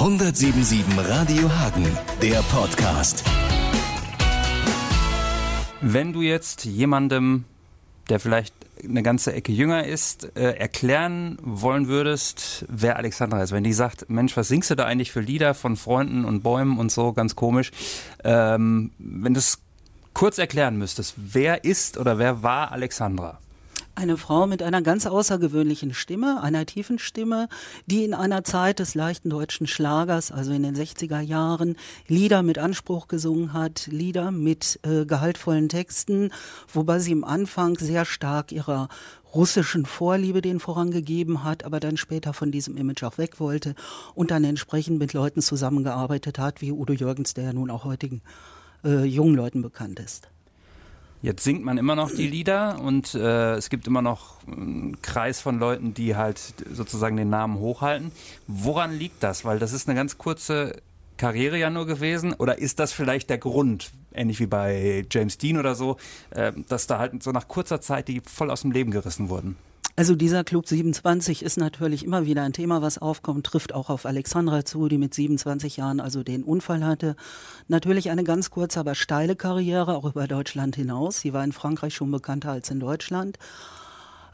177 Radio Hagen, der Podcast. Wenn du jetzt jemandem, der vielleicht eine ganze Ecke jünger ist, äh, erklären wollen würdest, wer Alexandra ist, wenn die sagt, Mensch, was singst du da eigentlich für Lieder von Freunden und Bäumen und so, ganz komisch, ähm, wenn du es kurz erklären müsstest, wer ist oder wer war Alexandra? Eine Frau mit einer ganz außergewöhnlichen Stimme, einer tiefen Stimme, die in einer Zeit des leichten deutschen Schlagers, also in den 60er Jahren, Lieder mit Anspruch gesungen hat, Lieder mit äh, gehaltvollen Texten, wobei sie im Anfang sehr stark ihrer russischen Vorliebe den vorangegeben hat, aber dann später von diesem Image auch weg wollte und dann entsprechend mit Leuten zusammengearbeitet hat, wie Udo Jürgens, der ja nun auch heutigen äh, jungen Leuten bekannt ist. Jetzt singt man immer noch die Lieder und äh, es gibt immer noch einen Kreis von Leuten, die halt sozusagen den Namen hochhalten. Woran liegt das? Weil das ist eine ganz kurze Karriere ja nur gewesen. Oder ist das vielleicht der Grund, ähnlich wie bei James Dean oder so, äh, dass da halt so nach kurzer Zeit die voll aus dem Leben gerissen wurden? Also dieser Club 27 ist natürlich immer wieder ein Thema, was aufkommt, trifft auch auf Alexandra zu, die mit 27 Jahren also den Unfall hatte. Natürlich eine ganz kurze, aber steile Karriere, auch über Deutschland hinaus. Sie war in Frankreich schon bekannter als in Deutschland.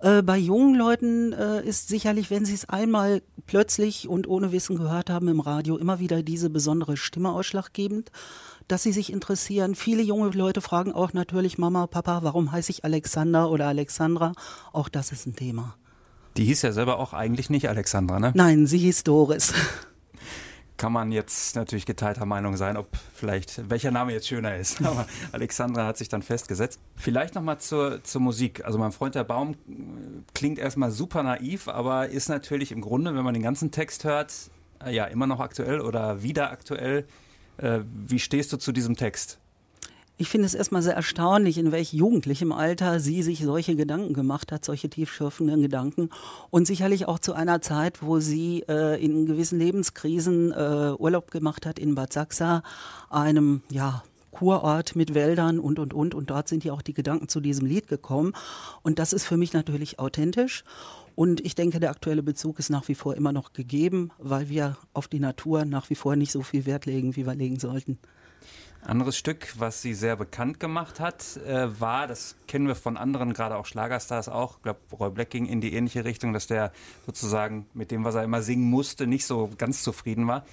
Äh, bei jungen Leuten äh, ist sicherlich, wenn sie es einmal plötzlich und ohne Wissen gehört haben im Radio, immer wieder diese besondere Stimme ausschlaggebend dass sie sich interessieren. Viele junge Leute fragen auch natürlich Mama, Papa, warum heiße ich Alexander oder Alexandra? Auch das ist ein Thema. Die hieß ja selber auch eigentlich nicht Alexandra, ne? Nein, sie hieß Doris. Kann man jetzt natürlich geteilter Meinung sein, ob vielleicht welcher Name jetzt schöner ist. Aber Alexandra hat sich dann festgesetzt. Vielleicht nochmal zur, zur Musik. Also mein Freund der Baum klingt erstmal super naiv, aber ist natürlich im Grunde, wenn man den ganzen Text hört, ja immer noch aktuell oder wieder aktuell. Äh, wie stehst du zu diesem Text? Ich finde es erstmal sehr erstaunlich, in welch jugendlichem Alter sie sich solche Gedanken gemacht hat, solche tiefschürfenden Gedanken. Und sicherlich auch zu einer Zeit, wo sie äh, in gewissen Lebenskrisen äh, Urlaub gemacht hat in Bad Sachsa, einem, ja, Kurort mit Wäldern und, und, und. Und dort sind ja auch die Gedanken zu diesem Lied gekommen. Und das ist für mich natürlich authentisch. Und ich denke, der aktuelle Bezug ist nach wie vor immer noch gegeben, weil wir auf die Natur nach wie vor nicht so viel Wert legen, wie wir legen sollten. Anderes Stück, was sie sehr bekannt gemacht hat, äh, war, das kennen wir von anderen, gerade auch Schlagerstars auch, ich glaube, Roy Black ging in die ähnliche Richtung, dass der sozusagen mit dem, was er immer singen musste, nicht so ganz zufrieden war.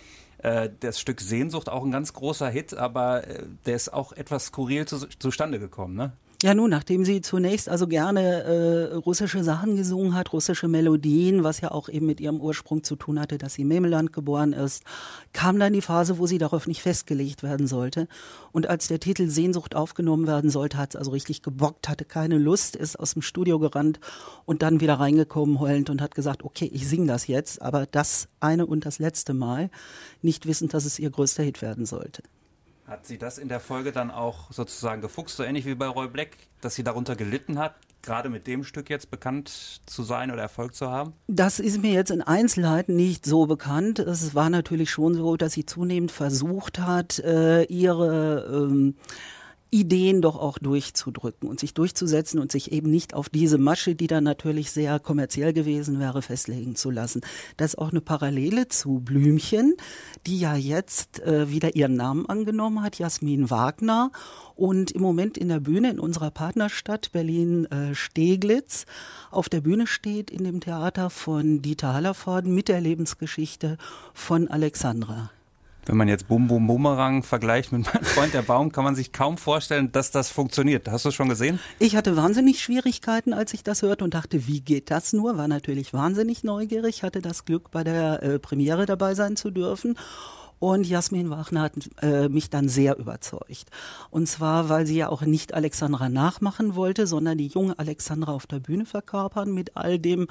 Äh, das Stück Sehnsucht auch ein ganz großer Hit, aber äh, der ist auch etwas skurril zu, zustande gekommen, ne? Ja, nun, nachdem sie zunächst also gerne äh, russische Sachen gesungen hat, russische Melodien, was ja auch eben mit ihrem Ursprung zu tun hatte, dass sie im Memeland geboren ist, kam dann die Phase, wo sie darauf nicht festgelegt werden sollte. Und als der Titel Sehnsucht aufgenommen werden sollte, hat es also richtig gebockt, hatte keine Lust, ist aus dem Studio gerannt und dann wieder reingekommen heulend und hat gesagt, okay, ich singe das jetzt, aber das eine und das letzte Mal, nicht wissend, dass es ihr größter Hit werden sollte. Hat sie das in der Folge dann auch sozusagen gefuchst, so ähnlich wie bei Roy Black, dass sie darunter gelitten hat, gerade mit dem Stück jetzt bekannt zu sein oder Erfolg zu haben? Das ist mir jetzt in Einzelheiten nicht so bekannt. Es war natürlich schon so, dass sie zunehmend versucht hat, äh, ihre ähm, Ideen doch auch durchzudrücken und sich durchzusetzen und sich eben nicht auf diese Masche, die dann natürlich sehr kommerziell gewesen wäre, festlegen zu lassen. Das ist auch eine Parallele zu Blümchen, die ja jetzt äh, wieder ihren Namen angenommen hat, Jasmin Wagner und im Moment in der Bühne in unserer Partnerstadt Berlin äh, Steglitz auf der Bühne steht in dem Theater von Dieter Hallervorden mit der Lebensgeschichte von Alexandra. Wenn man jetzt Bum Bum Bumerang vergleicht mit meinem Freund der Baum, kann man sich kaum vorstellen, dass das funktioniert. Hast du es schon gesehen? Ich hatte wahnsinnig Schwierigkeiten, als ich das hörte und dachte, wie geht das nur? War natürlich wahnsinnig neugierig, hatte das Glück, bei der äh, Premiere dabei sein zu dürfen. Und Jasmin Wagner hat äh, mich dann sehr überzeugt. Und zwar, weil sie ja auch nicht Alexandra nachmachen wollte, sondern die junge Alexandra auf der Bühne verkörpern mit all dem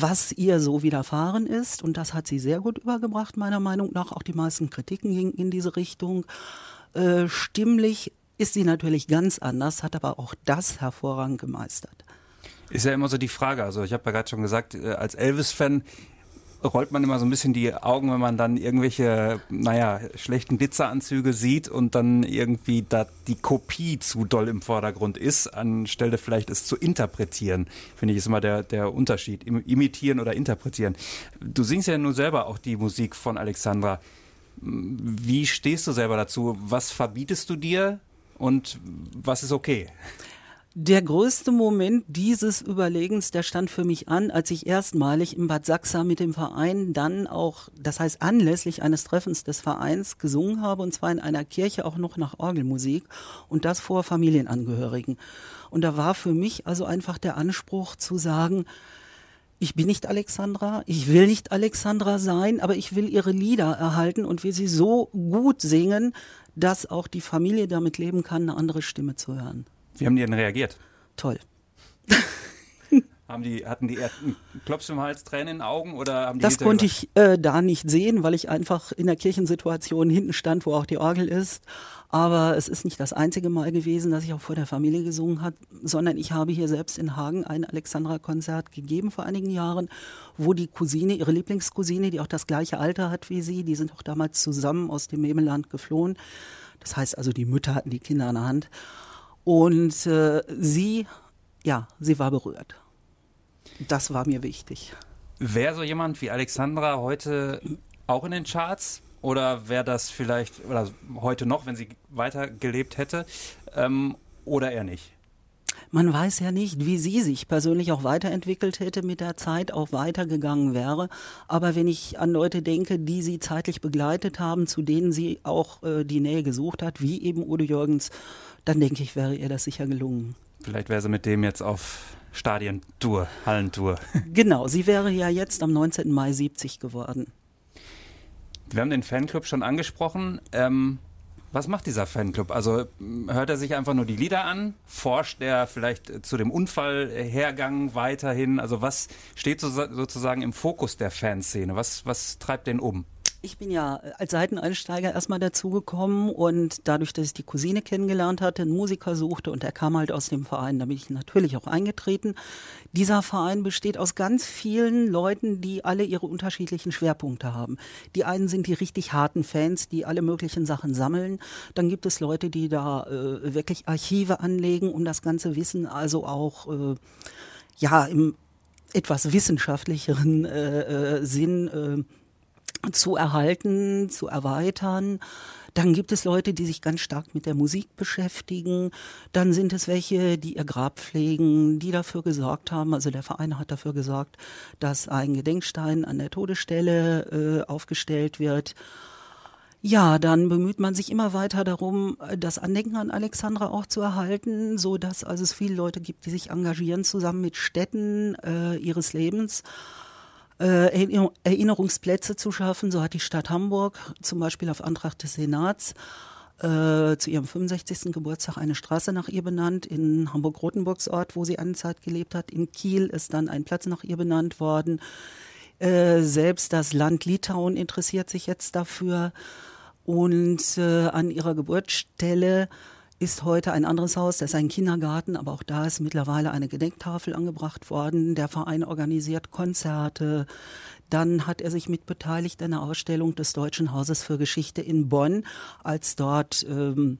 was ihr so widerfahren ist. Und das hat sie sehr gut übergebracht, meiner Meinung nach. Auch die meisten Kritiken gingen in diese Richtung. Äh, stimmlich ist sie natürlich ganz anders, hat aber auch das hervorragend gemeistert. Ist ja immer so die Frage. Also ich habe ja gerade schon gesagt, äh, als Elvis-Fan rollt man immer so ein bisschen die Augen, wenn man dann irgendwelche, naja, schlechten Glitzeranzüge sieht und dann irgendwie da die Kopie zu doll im Vordergrund ist, anstelle vielleicht es zu interpretieren. Finde ich ist immer der, der Unterschied. Imitieren oder interpretieren. Du singst ja nun selber auch die Musik von Alexandra. Wie stehst du selber dazu? Was verbietest du dir und was ist okay? Der größte Moment dieses Überlegens, der stand für mich an, als ich erstmalig im Bad Sachsa mit dem Verein dann auch, das heißt anlässlich eines Treffens des Vereins gesungen habe, und zwar in einer Kirche auch noch nach Orgelmusik und das vor Familienangehörigen. Und da war für mich also einfach der Anspruch zu sagen, ich bin nicht Alexandra, ich will nicht Alexandra sein, aber ich will ihre Lieder erhalten und will sie so gut singen, dass auch die Familie damit leben kann, eine andere Stimme zu hören. Wie haben die denn reagiert? Toll. haben die, hatten die einen Klops im Hals, Tränen in den Augen oder haben die Das konnte ich äh, da nicht sehen, weil ich einfach in der Kirchensituation hinten stand, wo auch die Orgel ist. Aber es ist nicht das einzige Mal gewesen, dass ich auch vor der Familie gesungen habe, sondern ich habe hier selbst in Hagen ein Alexandra-Konzert gegeben vor einigen Jahren, wo die Cousine, ihre Lieblingscousine, die auch das gleiche Alter hat wie sie, die sind auch damals zusammen aus dem Memeland geflohen. Das heißt also, die Mütter hatten die Kinder an der Hand. Und äh, sie, ja, sie war berührt. Das war mir wichtig. Wäre so jemand wie Alexandra heute auch in den Charts? Oder wäre das vielleicht, oder heute noch, wenn sie weiter gelebt hätte? Ähm, oder eher nicht? Man weiß ja nicht, wie sie sich persönlich auch weiterentwickelt hätte, mit der Zeit auch weitergegangen wäre. Aber wenn ich an Leute denke, die sie zeitlich begleitet haben, zu denen sie auch äh, die Nähe gesucht hat, wie eben Udo Jürgens, dann denke ich, wäre ihr das sicher gelungen. Vielleicht wäre sie mit dem jetzt auf Stadientour, Hallentour. Genau, sie wäre ja jetzt am 19. Mai 70 geworden. Wir haben den Fanclub schon angesprochen. Ähm, was macht dieser Fanclub? Also hört er sich einfach nur die Lieder an? Forscht er vielleicht zu dem Unfallhergang weiterhin? Also was steht so, sozusagen im Fokus der Fanszene? Was, was treibt den um? Ich bin ja als Seiteneinsteiger erstmal dazugekommen und dadurch, dass ich die Cousine kennengelernt hatte, einen Musiker suchte und er kam halt aus dem Verein, da bin ich natürlich auch eingetreten. Dieser Verein besteht aus ganz vielen Leuten, die alle ihre unterschiedlichen Schwerpunkte haben. Die einen sind die richtig harten Fans, die alle möglichen Sachen sammeln. Dann gibt es Leute, die da äh, wirklich Archive anlegen, um das ganze Wissen also auch äh, ja im etwas wissenschaftlicheren äh, äh Sinn äh, zu erhalten, zu erweitern. Dann gibt es Leute, die sich ganz stark mit der Musik beschäftigen. Dann sind es welche, die ihr Grab pflegen, die dafür gesorgt haben, also der Verein hat dafür gesorgt, dass ein Gedenkstein an der Todesstelle äh, aufgestellt wird. Ja, dann bemüht man sich immer weiter darum, das Andenken an Alexandra auch zu erhalten, so dass also es viele Leute gibt, die sich engagieren zusammen mit Städten äh, ihres Lebens äh, Erinnerungsplätze zu schaffen. So hat die Stadt Hamburg zum Beispiel auf Antrag des Senats äh, zu ihrem 65. Geburtstag eine Straße nach ihr benannt in Hamburg-Rotenburgs Ort, wo sie eine Zeit gelebt hat. In Kiel ist dann ein Platz nach ihr benannt worden. Äh, selbst das Land Litauen interessiert sich jetzt dafür. Und an ihrer Geburtsstelle ist heute ein anderes Haus, das ist ein Kindergarten, aber auch da ist mittlerweile eine Gedenktafel angebracht worden. Der Verein organisiert Konzerte. Dann hat er sich mitbeteiligt an der Ausstellung des Deutschen Hauses für Geschichte in Bonn, als dort ähm,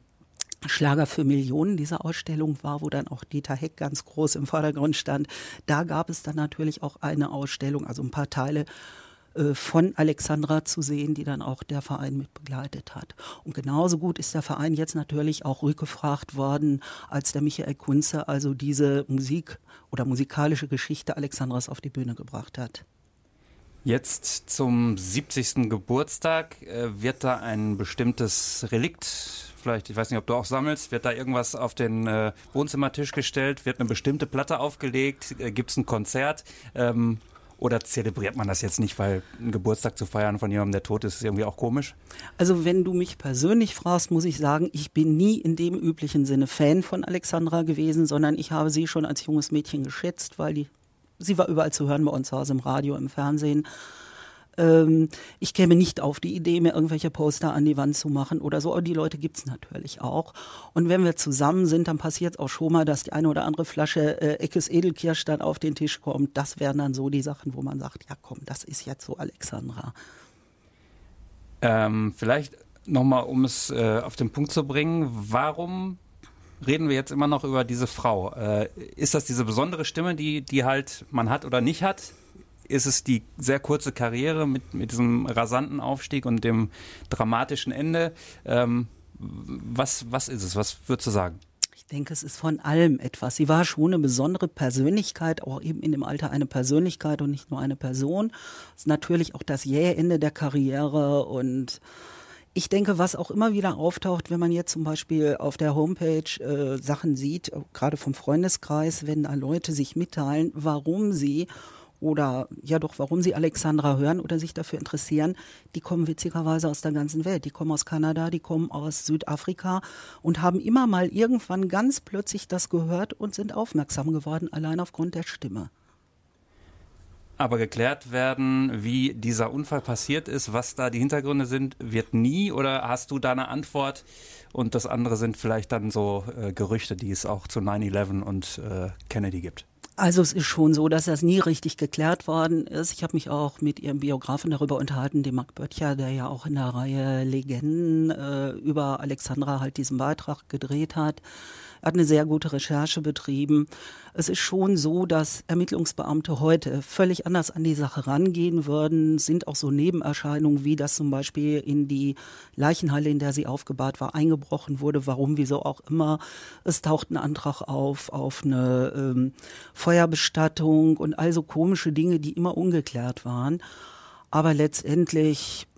Schlager für Millionen diese Ausstellung war, wo dann auch Dieter Heck ganz groß im Vordergrund stand. Da gab es dann natürlich auch eine Ausstellung, also ein paar Teile von Alexandra zu sehen, die dann auch der Verein mit begleitet hat. Und genauso gut ist der Verein jetzt natürlich auch rückgefragt worden, als der Michael Kunze also diese Musik oder musikalische Geschichte Alexandras auf die Bühne gebracht hat. Jetzt zum 70. Geburtstag äh, wird da ein bestimmtes Relikt, vielleicht, ich weiß nicht, ob du auch sammelst, wird da irgendwas auf den äh, Wohnzimmertisch gestellt, wird eine bestimmte Platte aufgelegt, äh, gibt es ein Konzert. Ähm, oder zelebriert man das jetzt nicht, weil einen Geburtstag zu feiern von jemandem, der tot ist, ist irgendwie auch komisch? Also wenn du mich persönlich fragst, muss ich sagen, ich bin nie in dem üblichen Sinne Fan von Alexandra gewesen, sondern ich habe sie schon als junges Mädchen geschätzt, weil die, sie war überall zu hören bei uns zu Hause im Radio, im Fernsehen. Ähm, ich käme nicht auf die Idee, mir irgendwelche Poster an die Wand zu machen oder so, aber die Leute gibt's natürlich auch. Und wenn wir zusammen sind, dann passiert auch schon mal, dass die eine oder andere Flasche äh, Eckes Edelkirsch dann auf den Tisch kommt. Das wären dann so die Sachen, wo man sagt, ja komm, das ist jetzt so Alexandra. Ähm, vielleicht nochmal, um es äh, auf den Punkt zu bringen, warum reden wir jetzt immer noch über diese Frau? Äh, ist das diese besondere Stimme, die, die halt man hat oder nicht hat? Ist es die sehr kurze Karriere mit, mit diesem rasanten Aufstieg und dem dramatischen Ende? Ähm, was, was ist es? Was würdest du sagen? Ich denke, es ist von allem etwas. Sie war schon eine besondere Persönlichkeit, auch eben in dem Alter eine Persönlichkeit und nicht nur eine Person. Es ist natürlich auch das jähe Ende der Karriere und ich denke, was auch immer wieder auftaucht, wenn man jetzt zum Beispiel auf der Homepage äh, Sachen sieht, gerade vom Freundeskreis, wenn da Leute sich mitteilen, warum sie oder ja doch, warum sie Alexandra hören oder sich dafür interessieren, die kommen witzigerweise aus der ganzen Welt. Die kommen aus Kanada, die kommen aus Südafrika und haben immer mal irgendwann ganz plötzlich das gehört und sind aufmerksam geworden, allein aufgrund der Stimme. Aber geklärt werden, wie dieser Unfall passiert ist, was da die Hintergründe sind, wird nie oder hast du da eine Antwort? Und das andere sind vielleicht dann so äh, Gerüchte, die es auch zu 9-11 und äh, Kennedy gibt. Also es ist schon so, dass das nie richtig geklärt worden ist. Ich habe mich auch mit ihrem Biografen darüber unterhalten, dem Marc Böttcher, der ja auch in der Reihe Legenden äh, über Alexandra halt diesen Beitrag gedreht hat. Hat eine sehr gute Recherche betrieben. Es ist schon so, dass Ermittlungsbeamte heute völlig anders an die Sache rangehen würden, sind auch so Nebenerscheinungen, wie das zum Beispiel in die Leichenhalle, in der sie aufgebahrt war, eingebrochen wurde. Warum, wieso auch immer. Es taucht ein Antrag auf, auf eine ähm, Feuerbestattung und also komische Dinge, die immer ungeklärt waren. Aber letztendlich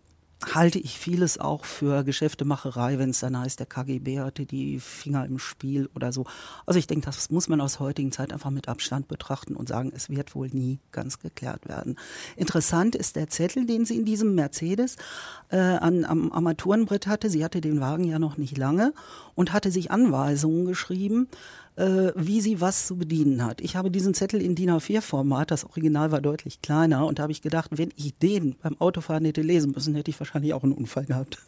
halte ich vieles auch für Geschäftemacherei, wenn es dann heißt, der KGB hatte die Finger im Spiel oder so. Also ich denke, das muss man aus heutigen Zeit einfach mit Abstand betrachten und sagen, es wird wohl nie ganz geklärt werden. Interessant ist der Zettel, den sie in diesem Mercedes äh, an, am Armaturenbrett hatte. Sie hatte den Wagen ja noch nicht lange und hatte sich Anweisungen geschrieben, äh, wie sie was zu bedienen hat. Ich habe diesen Zettel in DIN A4-Format, das Original war deutlich kleiner und da habe ich gedacht, wenn ich den beim Autofahren hätte lesen müssen, hätte ich wahrscheinlich auch einen Unfall gehabt.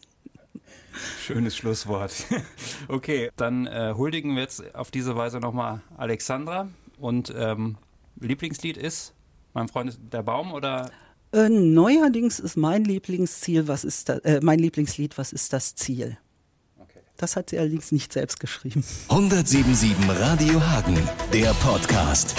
Schönes Schlusswort. Okay, dann äh, huldigen wir jetzt auf diese Weise nochmal Alexandra. Und ähm, Lieblingslied ist Mein Freund ist der Baum oder? Äh, neuerdings ist mein Lieblingsziel, was ist da, äh, mein Lieblingslied, was ist das Ziel? Das hat sie allerdings nicht selbst geschrieben. 1077 Radio Hagen, der Podcast.